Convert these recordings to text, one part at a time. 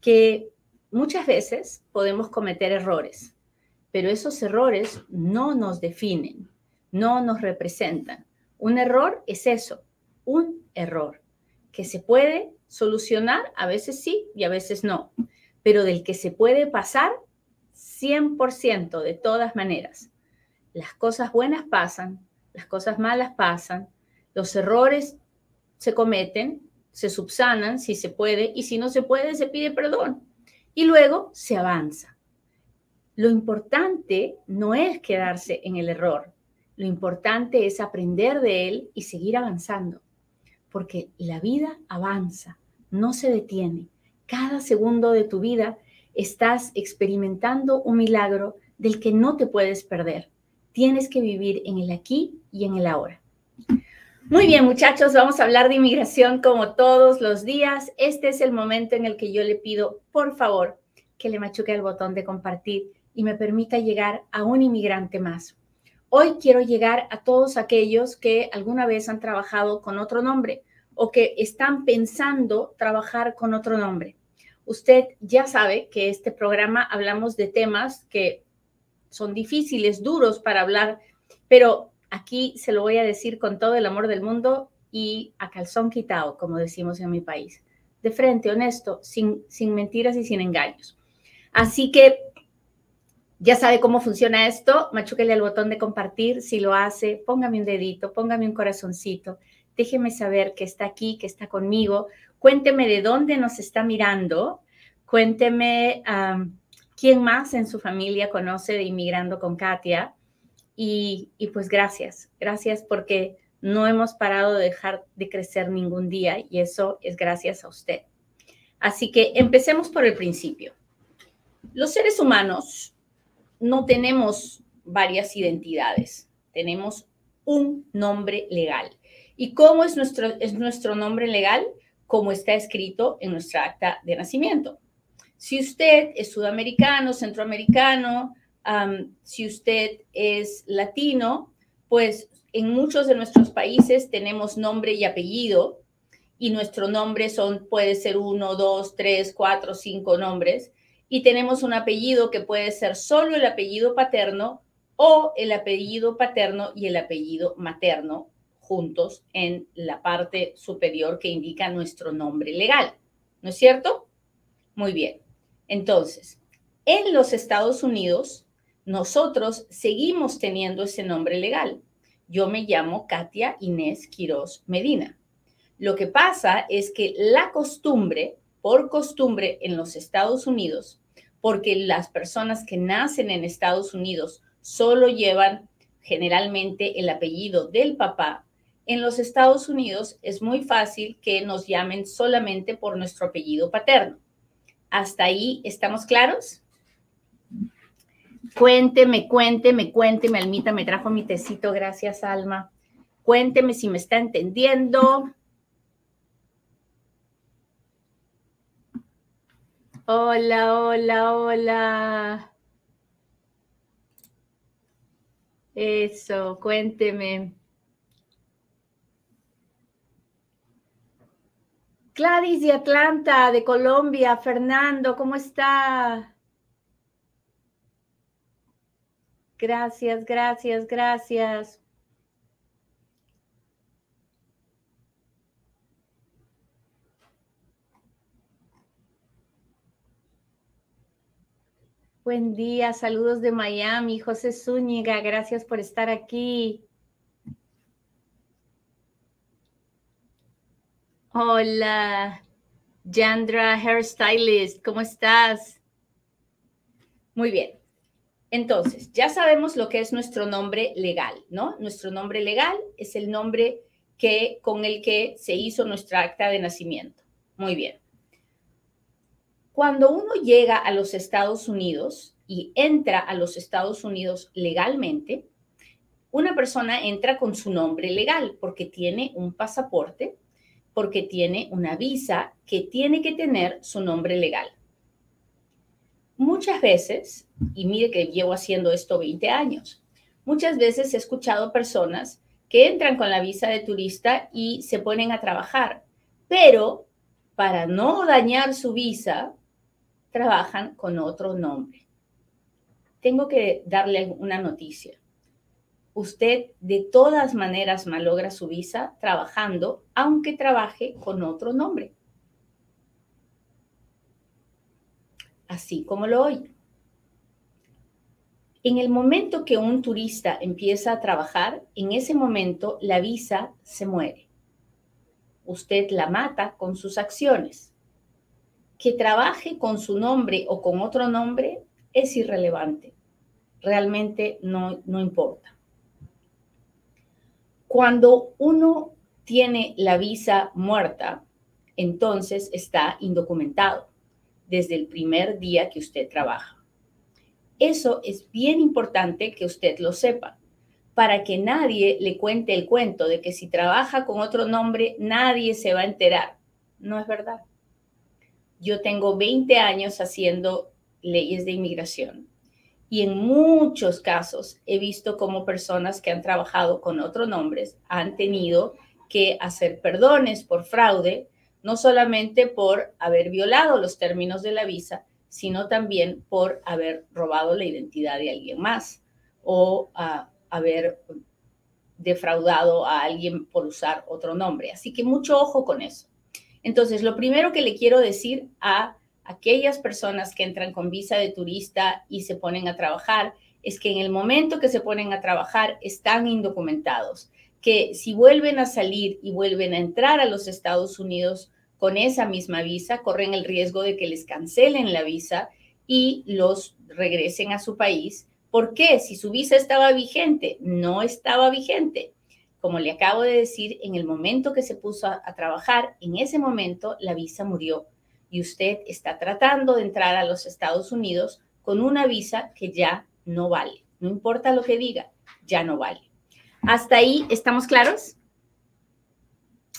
que muchas veces podemos cometer errores, pero esos errores no nos definen, no nos representan. Un error es eso, un error, que se puede solucionar, a veces sí y a veces no, pero del que se puede pasar 100% de todas maneras. Las cosas buenas pasan, las cosas malas pasan, los errores se cometen, se subsanan si se puede y si no se puede se pide perdón y luego se avanza. Lo importante no es quedarse en el error, lo importante es aprender de él y seguir avanzando, porque la vida avanza, no se detiene. Cada segundo de tu vida estás experimentando un milagro del que no te puedes perder. Tienes que vivir en el aquí y en el ahora. Muy bien, muchachos, vamos a hablar de inmigración como todos los días. Este es el momento en el que yo le pido, por favor, que le machuque el botón de compartir y me permita llegar a un inmigrante más. Hoy quiero llegar a todos aquellos que alguna vez han trabajado con otro nombre o que están pensando trabajar con otro nombre. Usted ya sabe que este programa hablamos de temas que son difíciles, duros para hablar, pero Aquí se lo voy a decir con todo el amor del mundo y a calzón quitado, como decimos en mi país. De frente, honesto, sin, sin mentiras y sin engaños. Así que ya sabe cómo funciona esto. Machuquele al botón de compartir. Si lo hace, póngame un dedito, póngame un corazoncito. Déjeme saber que está aquí, que está conmigo. Cuénteme de dónde nos está mirando. Cuénteme quién más en su familia conoce de Inmigrando con Katia. Y, pues gracias, gracias porque no hemos parado de dejar de crecer ningún día y eso es gracias a usted. Así que empecemos por el principio. Los seres humanos no tenemos varias identidades, tenemos un nombre legal. ¿Y cómo es nuestro, es nuestro nombre legal? Como está escrito en nuestra acta de nacimiento. Si usted es sudamericano, centroamericano, si usted es latino, pues en muchos de nuestros países tenemos nombre y apellido y nuestro nombre son, puede ser uno, dos, tres, cuatro, cinco nombres y tenemos un apellido que puede ser solo el apellido paterno o el apellido paterno y el apellido materno juntos en la parte superior que indica nuestro nombre legal. ¿No es cierto? Muy bien. Entonces, en los Estados Unidos, nosotros seguimos teniendo ese nombre legal. Yo me llamo Katia Inés Quiroz Medina. Lo que pasa es que la costumbre, por costumbre en los Estados Unidos, porque las personas que nacen en Estados Unidos solo llevan generalmente el apellido del papá, en los Estados Unidos es muy fácil que nos llamen solamente por nuestro apellido paterno. ¿Hasta ahí estamos claros? Cuénteme, cuénteme, cuénteme, Almita me trajo mi tecito, gracias Alma. Cuénteme si me está entendiendo. Hola, hola, hola. Eso, cuénteme. Gladys de Atlanta, de Colombia. Fernando, ¿cómo está? Gracias, gracias, gracias. Buen día, saludos de Miami, José Zúñiga, gracias por estar aquí. Hola, Yandra Hairstylist, ¿cómo estás? Muy bien. Entonces, ya sabemos lo que es nuestro nombre legal, ¿no? Nuestro nombre legal es el nombre que, con el que se hizo nuestra acta de nacimiento. Muy bien. Cuando uno llega a los Estados Unidos y entra a los Estados Unidos legalmente, una persona entra con su nombre legal porque tiene un pasaporte, porque tiene una visa que tiene que tener su nombre legal. Muchas veces, y mire que llevo haciendo esto 20 años, muchas veces he escuchado personas que entran con la visa de turista y se ponen a trabajar, pero para no dañar su visa, trabajan con otro nombre. Tengo que darle una noticia. Usted de todas maneras malogra su visa trabajando, aunque trabaje con otro nombre. Así como lo oye. En el momento que un turista empieza a trabajar, en ese momento la visa se muere. Usted la mata con sus acciones. Que trabaje con su nombre o con otro nombre es irrelevante. Realmente no, no importa. Cuando uno tiene la visa muerta, entonces está indocumentado desde el primer día que usted trabaja. Eso es bien importante que usted lo sepa, para que nadie le cuente el cuento de que si trabaja con otro nombre, nadie se va a enterar. No es verdad. Yo tengo 20 años haciendo leyes de inmigración y en muchos casos he visto cómo personas que han trabajado con otros nombres han tenido que hacer perdones por fraude, no solamente por haber violado los términos de la visa, sino también por haber robado la identidad de alguien más o haber defraudado a alguien por usar otro nombre. Así que mucho ojo con eso. Entonces, lo primero que le quiero decir a aquellas personas que entran con visa de turista y se ponen a trabajar es que en el momento que se ponen a trabajar están indocumentados, que si vuelven a salir y vuelven a entrar a los Estados Unidos con esa misma visa corren el riesgo de que les cancelen la visa y los regresen a su país. ¿Por qué? Si su visa estaba vigente, no estaba vigente. Como le acabo de decir, en el momento que se puso a, trabajar, en ese momento la visa murió y usted está tratando de entrar a los Estados Unidos con una visa que ya no vale. No importa lo que diga, ya no vale. ¿Hasta ahí estamos claros?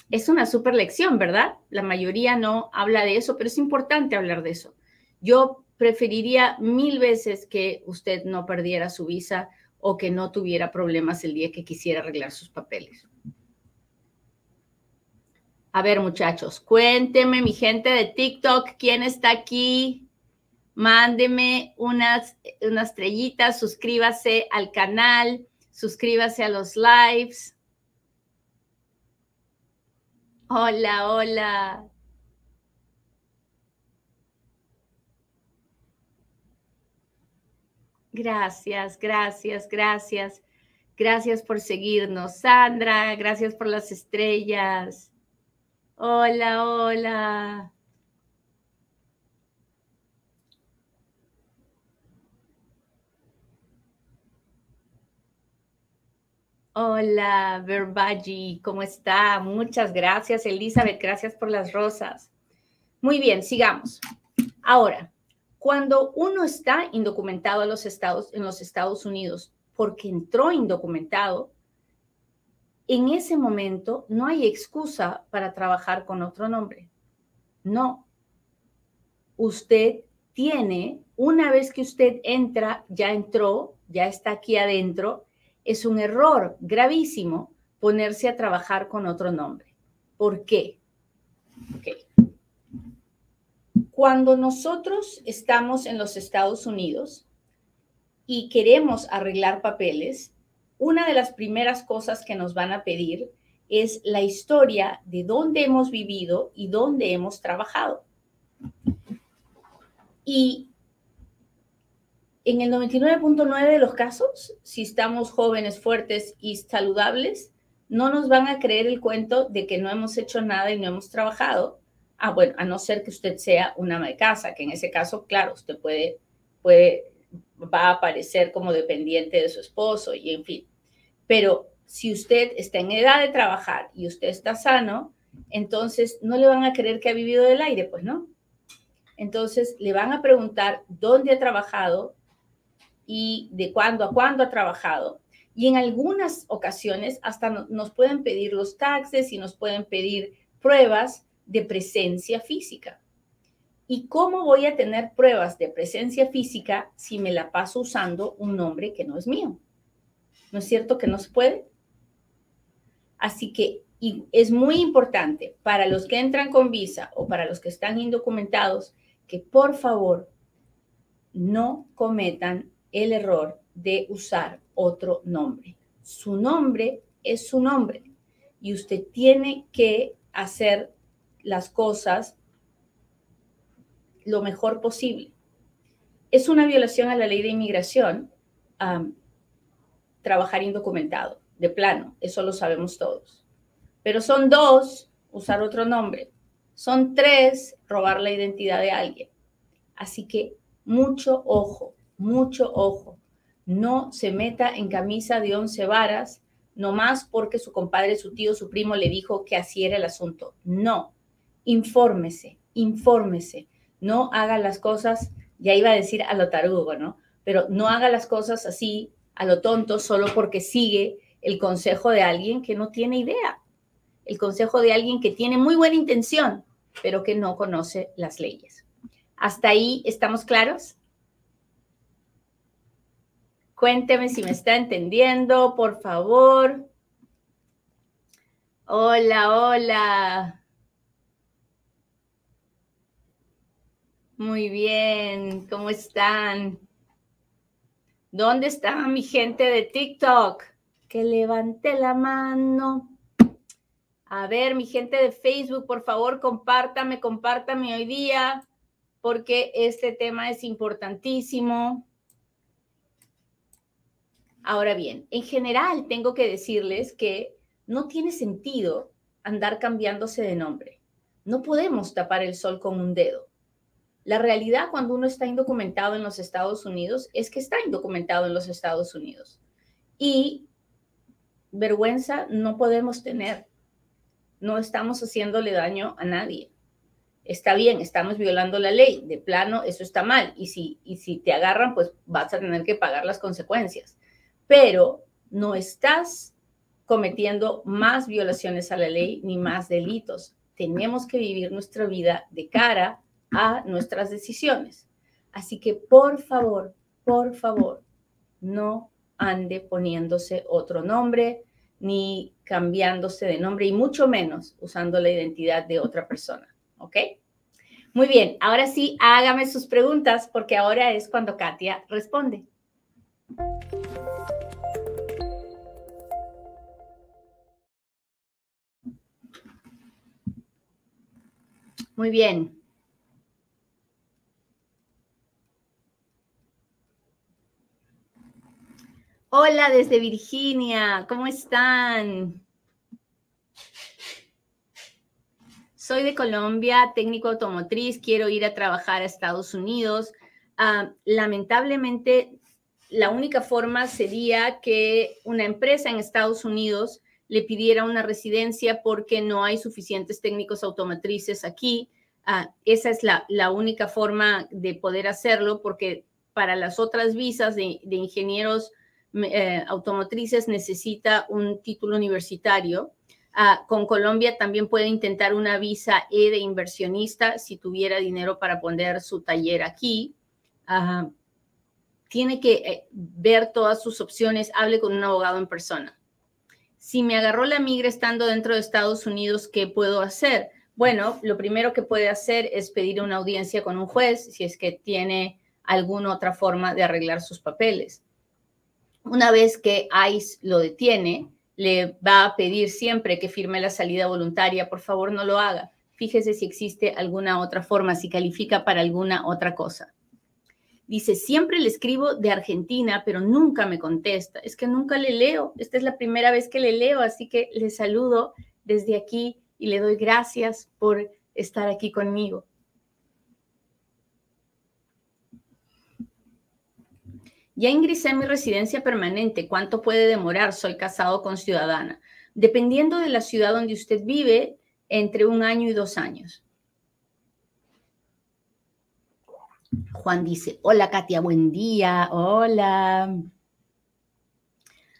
Es una super lección, ¿verdad? La mayoría no habla de eso, pero es importante hablar de eso. Yo preferiría mil veces que usted no perdiera su visa o que no tuviera problemas el día que quisiera arreglar sus papeles. A ver, muchachos, cuénteme, mi gente de TikTok, ¿quién está aquí? Mándeme unas, unas estrellitas, suscríbase al canal, suscríbase a los lives. Hola, hola. Gracias, gracias, gracias. Gracias por seguirnos. Sandra, gracias por las estrellas. Hola, hola. Hola, Verbaji, ¿cómo está? Muchas gracias, Elizabeth, gracias por las rosas. Muy bien, sigamos. Ahora, cuando uno está indocumentado en los Estados, en los Estados Unidos porque entró indocumentado, en ese momento no hay excusa para trabajar con otro nombre. No. Usted tiene, una vez que usted entra, ya entró, ya está aquí adentro, es un error gravísimo ponerse a trabajar con otro nombre. ¿Por qué? Cuando nosotros estamos en los Estados Unidos y queremos arreglar papeles, una de las primeras cosas que nos van a pedir es la historia de dónde hemos vivido y dónde hemos trabajado. Y en el 99.9 de los casos, si estamos jóvenes, fuertes y saludables, no nos van a creer el cuento de que no hemos hecho nada y no hemos trabajado. Ah, bueno, a no ser que usted sea una ama de casa, que en ese caso, claro, usted puede, puede, va a aparecer como dependiente de su esposo y en fin. Pero si usted está en edad de trabajar y usted está sano, entonces no le van a creer que ha vivido del aire, pues no. Entonces le van a preguntar dónde ha trabajado y de cuándo a cuándo ha trabajado. Y en algunas ocasiones hasta nos pueden pedir los taxes y nos pueden pedir pruebas de presencia física. ¿Y cómo voy a tener pruebas de presencia física si me la paso usando un nombre que no es mío? ¿No es cierto que no se puede? Así que es muy importante para los que entran con visa o para los que están indocumentados que por favor no cometan el error de usar otro nombre. Su nombre es su nombre y usted tiene que hacer las cosas lo mejor posible. Es una violación a la ley de inmigración trabajar indocumentado, de plano, eso lo sabemos todos. Pero son dos, usar otro nombre. Son tres, robar la identidad de alguien. Así que mucho ojo, mucho ojo. No se meta en camisa de once varas, nomás porque su compadre, su tío, su primo le dijo que así era el asunto. No, infórmese, infórmese no haga las cosas, ya iba a decir a lo tarugo, ¿no? Pero no haga las cosas así, a lo tonto, solo porque sigue el consejo de alguien que no tiene idea, el consejo de alguien que tiene muy buena intención, pero que no conoce las leyes. ¿Hasta ahí estamos claros? Cuénteme si me está entendiendo, por favor. Hola, hola. Muy bien, ¿cómo están? ¿Dónde está mi gente de TikTok? Que levante la mano. A ver, mi gente de Facebook, por favor, compártame, compártame hoy día, porque este tema es importantísimo. Ahora bien, en general tengo que decirles que no tiene sentido andar cambiándose de nombre. No podemos tapar el sol con un dedo. La realidad cuando uno está indocumentado en los Estados Unidos es que está indocumentado en los Estados Unidos. Y vergüenza no podemos tener. No estamos haciéndole daño a nadie. Está bien, estamos violando la ley. De plano, eso está mal. Y si, y si te agarran, pues vas a tener que pagar las consecuencias. Pero no estás cometiendo más violaciones a la ley ni más delitos. Tenemos que vivir nuestra vida de cara a nuestras decisiones. Así que por favor, por favor, no ande poniéndose otro nombre ni cambiándose de nombre y mucho menos usando la identidad de otra persona. ¿Ok? Muy bien, ahora sí, hágame sus preguntas porque ahora es cuando Katia responde. Muy bien. Hola desde Virginia, ¿cómo están? Soy de Colombia, técnico automotriz, quiero ir a trabajar a Estados Unidos. Ah, lamentablemente, la única forma sería que una empresa en Estados Unidos le pidiera una residencia porque no hay suficientes técnicos automotrices aquí. Ah, esa es la, única forma de poder hacerlo porque para las otras visas de, ingenieros eh, automotrices necesita un título universitario. Ah, con Colombia también puede intentar una visa E de inversionista si tuviera dinero para poner su taller aquí. tiene que eh, ver todas sus opciones, hable con un abogado en persona. Si me agarró la migra estando dentro de Estados Unidos, ¿qué puedo hacer? Bueno, lo primero que puede hacer es pedir una audiencia con un juez si es que tiene alguna otra forma de arreglar sus papeles. Una vez que ICE lo detiene, le va a pedir siempre que firme la salida voluntaria. Por favor, no lo haga. Fíjese si existe alguna otra forma, si califica para alguna otra cosa. Dice, siempre le escribo de Argentina, pero nunca me contesta. Es que nunca le leo. Esta es la primera vez que le leo, así que le saludo desde aquí y le doy gracias por estar aquí conmigo. Ya ingresé mi residencia permanente. ¿Cuánto puede demorar? Soy casado con ciudadana. Dependiendo de la ciudad donde usted vive, entre un año y dos años. Juan dice, hola Katia, buen día, hola.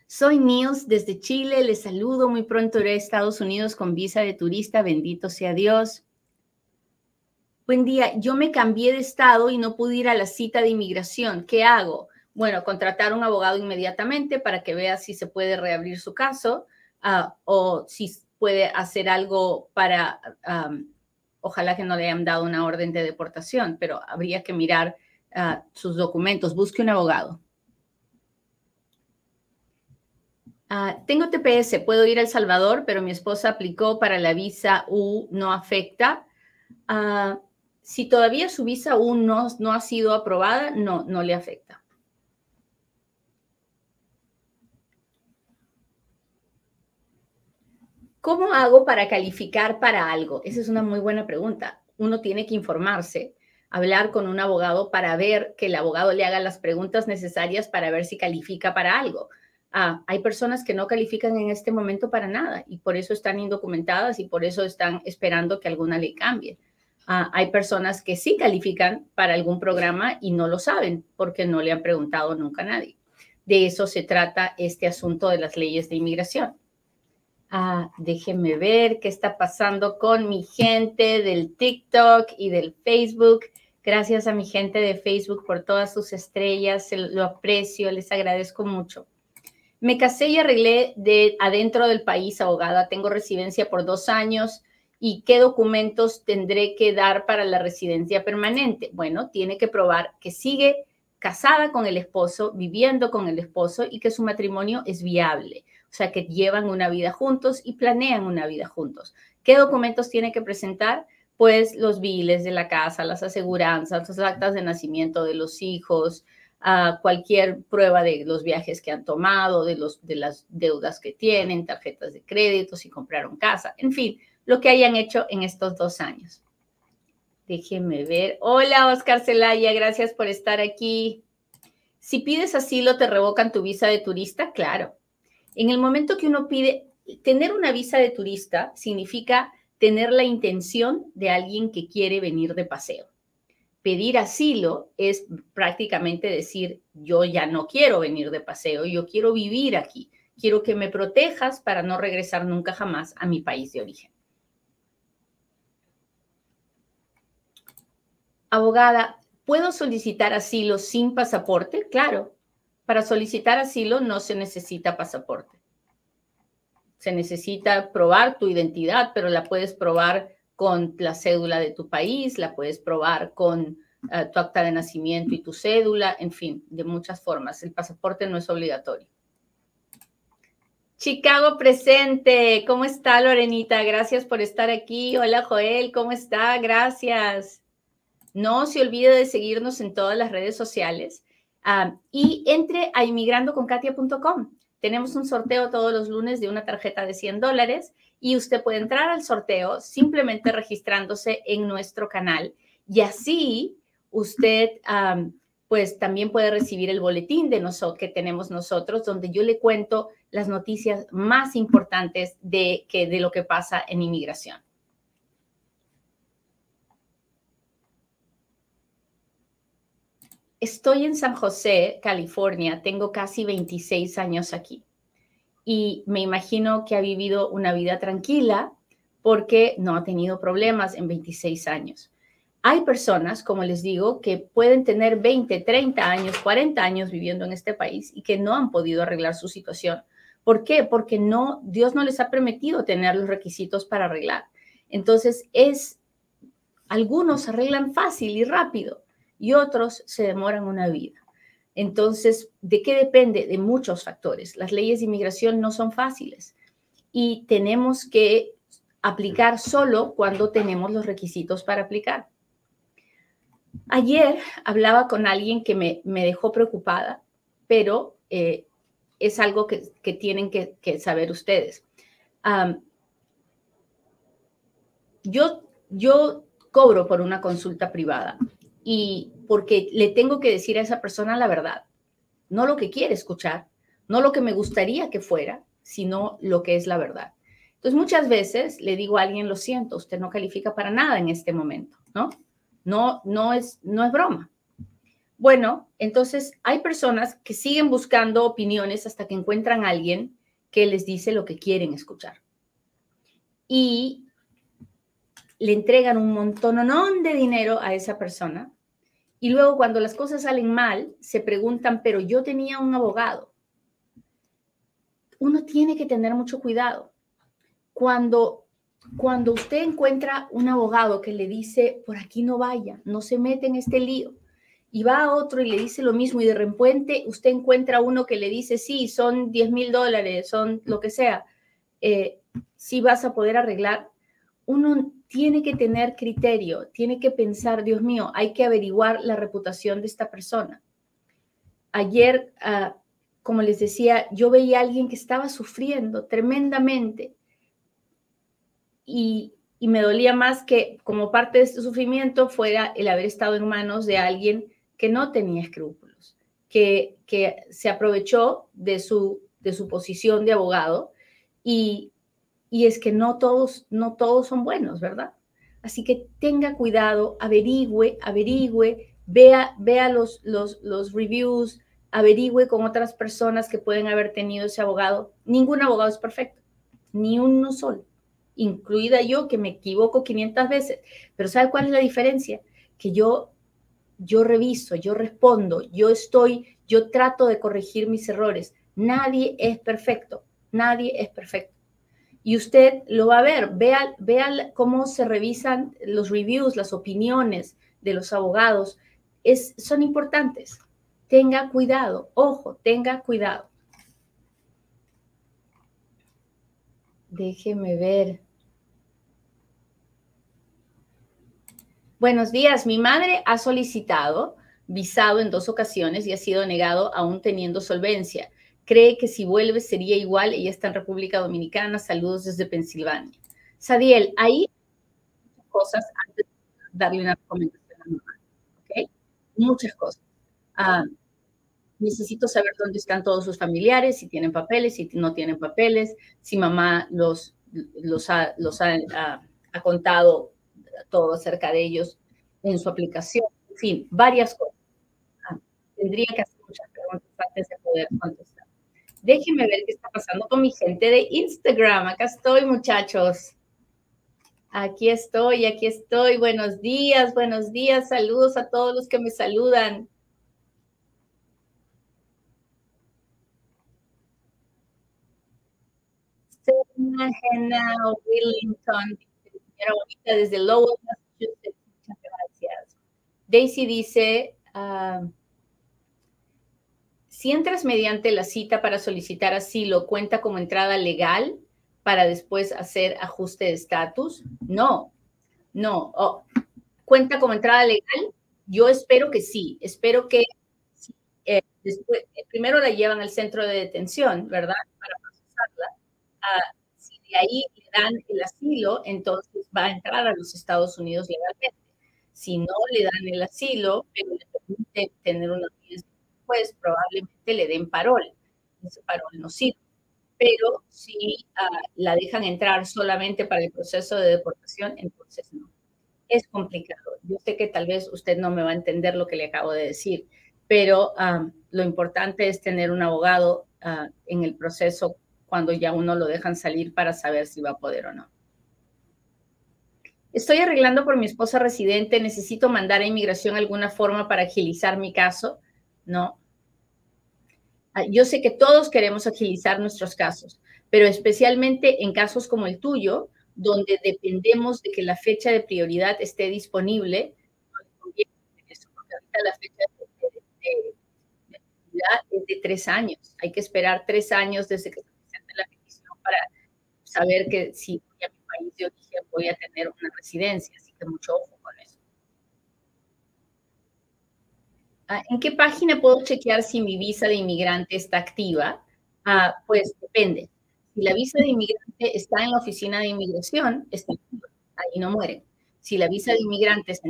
Soy Niels desde Chile, les saludo, muy pronto iré a Estados Unidos con visa de turista, bendito sea Dios. Buen día, yo me cambié de estado y no pude ir a la cita de inmigración, ¿qué hago? Bueno, contratar un abogado inmediatamente para que vea si se puede reabrir su caso uh, o si puede hacer algo para, ojalá que no le hayan dado una orden de deportación, pero habría que mirar uh, sus documentos. Busque un abogado. Uh, tengo TPS, puedo ir a Salvador, pero mi esposa aplicó para la visa U, no afecta. si todavía su visa U no, no ha sido aprobada, no, no le afecta. ¿Cómo hago para calificar para algo? Esa es una muy buena pregunta. Uno tiene que informarse, hablar con un abogado para ver que el abogado le haga las preguntas necesarias para ver si califica para algo. Ah, hay personas que no califican en este momento para nada y por eso están indocumentadas y por eso están esperando que alguna ley cambie. Ah, hay personas que sí califican para algún programa y no lo saben porque no le han preguntado nunca a nadie. De eso se trata este asunto de las leyes de inmigración. Ah, déjenme ver qué está pasando con mi gente del TikTok y del Facebook. Gracias a mi gente de Facebook por todas sus estrellas, lo aprecio, les agradezco mucho. Me casé y arreglé de adentro del país, abogada. Tengo residencia por dos años. ¿Y qué documentos tendré que dar para la residencia permanente? Bueno, tiene que probar que sigue casada con el esposo, viviendo con el esposo y que su matrimonio es viable sea, que llevan una vida juntos y planean una vida juntos. ¿Qué documentos tiene que presentar? Pues los biles de la casa, las aseguranzas, las actas de nacimiento de los hijos, cualquier prueba de los viajes que han tomado, de, los, de las deudas que tienen, tarjetas de crédito, si compraron casa, en fin, lo que hayan hecho en estos dos años. Déjenme ver. Hola, Oscar Celaya, gracias por estar aquí. Si pides asilo, ¿te revocan tu visa de turista? Claro. En el momento que uno pide, tener una visa de turista significa tener la intención de alguien que quiere venir de paseo. Pedir asilo es prácticamente decir, yo ya no quiero venir de paseo, yo quiero vivir aquí, quiero que me protejas para no regresar nunca jamás a mi país de origen. Abogada, ¿puedo solicitar asilo sin pasaporte? Claro, para solicitar asilo no se necesita pasaporte. Se necesita probar tu identidad, pero la puedes probar con la cédula de tu país, la puedes probar con eh, tu acta de nacimiento y tu cédula, en fin, de muchas formas. El pasaporte no es obligatorio. Chicago presente. ¿Cómo está Lorenita? Gracias por estar aquí. Hola Joel, ¿cómo está? Gracias. No se olvide de seguirnos en todas las redes sociales y entre a inmigrandoconkatia.com. Tenemos un sorteo todos los lunes de una tarjeta de 100 dólares y usted puede entrar al sorteo simplemente registrándose en nuestro canal y así usted pues también puede recibir el boletín de nosotros que tenemos nosotros donde yo le cuento las noticias más importantes de, que, de lo que pasa en inmigración. Estoy en San José, California, tengo casi 26 años aquí y me imagino que ha vivido una vida tranquila porque no ha tenido problemas en 26 años. Hay personas, como les digo, que pueden tener 20, 30 años, 40 años viviendo en este país y que no han podido arreglar su situación. ¿Por qué? Porque no, Dios no les ha permitido tener los requisitos para arreglar. Entonces, es, algunos arreglan fácil y rápido, y otros se demoran una vida. Entonces, ¿de qué depende? De muchos factores. Las leyes de inmigración no son fáciles y tenemos que aplicar solo cuando tenemos los requisitos para aplicar. Ayer hablaba con alguien que me, dejó preocupada, pero eh, es algo que, tienen que, saber ustedes. yo, yo cobro por una consulta privada y porque le tengo que decir a esa persona la verdad, no lo que quiere escuchar, no lo que me gustaría que fuera, sino lo que es la verdad. Entonces muchas veces le digo a alguien, lo siento, usted no califica para nada en este momento, ¿no? No, no es, no es broma. Bueno, entonces hay personas que siguen buscando opiniones hasta que encuentran a alguien que les dice lo que quieren escuchar. Y le entregan un montón de dinero a esa persona. Y luego cuando las cosas salen mal, se preguntan, pero yo tenía un abogado. Uno tiene que tener mucho cuidado. Cuando, cuando usted encuentra un abogado que le dice, por aquí no vaya, no se mete en este lío, y va a otro y le dice lo mismo y de repente usted encuentra uno que le dice, sí, son 10 mil dólares, son lo que sea, eh, sí vas a poder arreglar, uno tiene que tener criterio, tiene que pensar, Dios mío, hay que averiguar la reputación de esta persona. Ayer, ah, como les decía, yo veía a alguien que estaba sufriendo tremendamente y, y me dolía más que como parte de este sufrimiento fuera el haber estado en manos de alguien que no tenía escrúpulos, que, que se aprovechó de su, de su posición de abogado y, y es que no todos, no todos son buenos, ¿verdad? Así que tenga cuidado, averigüe, averigüe, vea, vea los, los, reviews, averigüe con otras personas que pueden haber tenido ese abogado. Ningún abogado es perfecto, ni uno solo, incluida yo que me equivoco 500 veces. Pero ¿sabe cuál es la diferencia? Que yo yo reviso, yo respondo, yo estoy, yo trato de corregir mis errores. Nadie es perfecto, nadie es perfecto. Y usted lo va a ver, vea, vea cómo se revisan los reviews, las opiniones de los abogados. Es, son importantes. Tenga cuidado, ojo, tenga cuidado. Déjeme ver. Buenos días. Mi madre ha solicitado visado en dos ocasiones y ha sido negado aún teniendo solvencia. Cree que si vuelve sería igual. Ella está en República Dominicana. Saludos desde Pensilvania. Sadiel, hay cosas antes de darle una recomendación a mamá. Muchas cosas. Ah, necesito saber dónde están todos sus familiares, si tienen papeles, si no tienen papeles, si mamá los, los ha, ha contado todo acerca de ellos en su aplicación. En fin, varias cosas. Ah, tendría que hacer muchas preguntas antes de poder contestar. Déjenme ver qué está pasando con mi gente de Instagram. Acá estoy, muchachos. Aquí estoy, aquí estoy. Buenos días, buenos días. Saludos a todos los que me saludan. Willington bonita desde Lowell, Massachusetts. Muchas gracias. Daisy dice, ah, si entras mediante la cita para solicitar asilo, ¿cuenta como entrada legal para después hacer ajuste de estatus? No, no. Oh, ¿Cuenta como entrada legal? Yo espero que sí. Espero que eh, eh, primero la llevan al centro de detención, ¿verdad? Para procesarla. Ah, de ahí le dan el asilo, entonces va a entrar a los Estados Unidos legalmente. Si no le dan el asilo, pero le permite tener una audiencia pues probablemente le den parol. Ese parol no sirve. Pero si ah, la dejan entrar solamente para el proceso de deportación, entonces no. Es complicado. Yo sé que tal vez usted no me va a entender lo que le acabo de decir, pero ah, lo importante es tener un abogado ah, en el proceso cuando ya uno lo dejan salir para saber si va a poder o no. Estoy arreglando por mi esposa residente, necesito mandar a inmigración alguna forma para agilizar mi caso. No. Ah, yo sé que todos queremos agilizar nuestros casos, pero especialmente en casos como el tuyo, donde dependemos de que la fecha de prioridad esté disponible, la fecha de, prioridad es de tres años. Hay que esperar tres años desde que para saber que si voy a mi país de origen voy a tener una residencia, así que mucho ojo con eso. Ah, ¿En qué página puedo chequear si mi visa de inmigrante está activa? Ah, pues depende. Si la visa de inmigrante está en la oficina de inmigración, está activa, ahí no muere. Si la visa de inmigrante se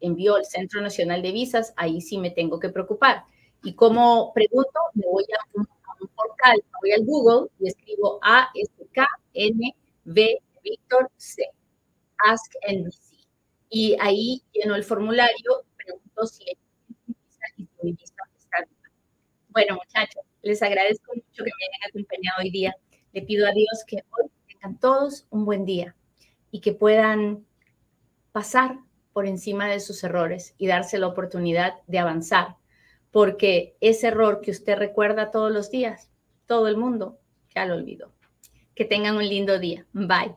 envió al Centro Nacional de Visas, ahí sí me tengo que preocupar. Y como pregunto, me voy a un portal, voy al Google y escribo A-S-K-N-V Víctor C, Ask NBC. Y ahí lleno el formulario, pregunto si hay bueno, muchachos, les agradezco mucho que me hayan acompañado hoy día. Le pido a Dios que hoy tengan todos un buen día y que puedan pasar por encima de sus errores y darse la oportunidad de avanzar, porque ese error que usted recuerda todos los días, todo el mundo ya lo olvidó. Que tengan un lindo día. Bye.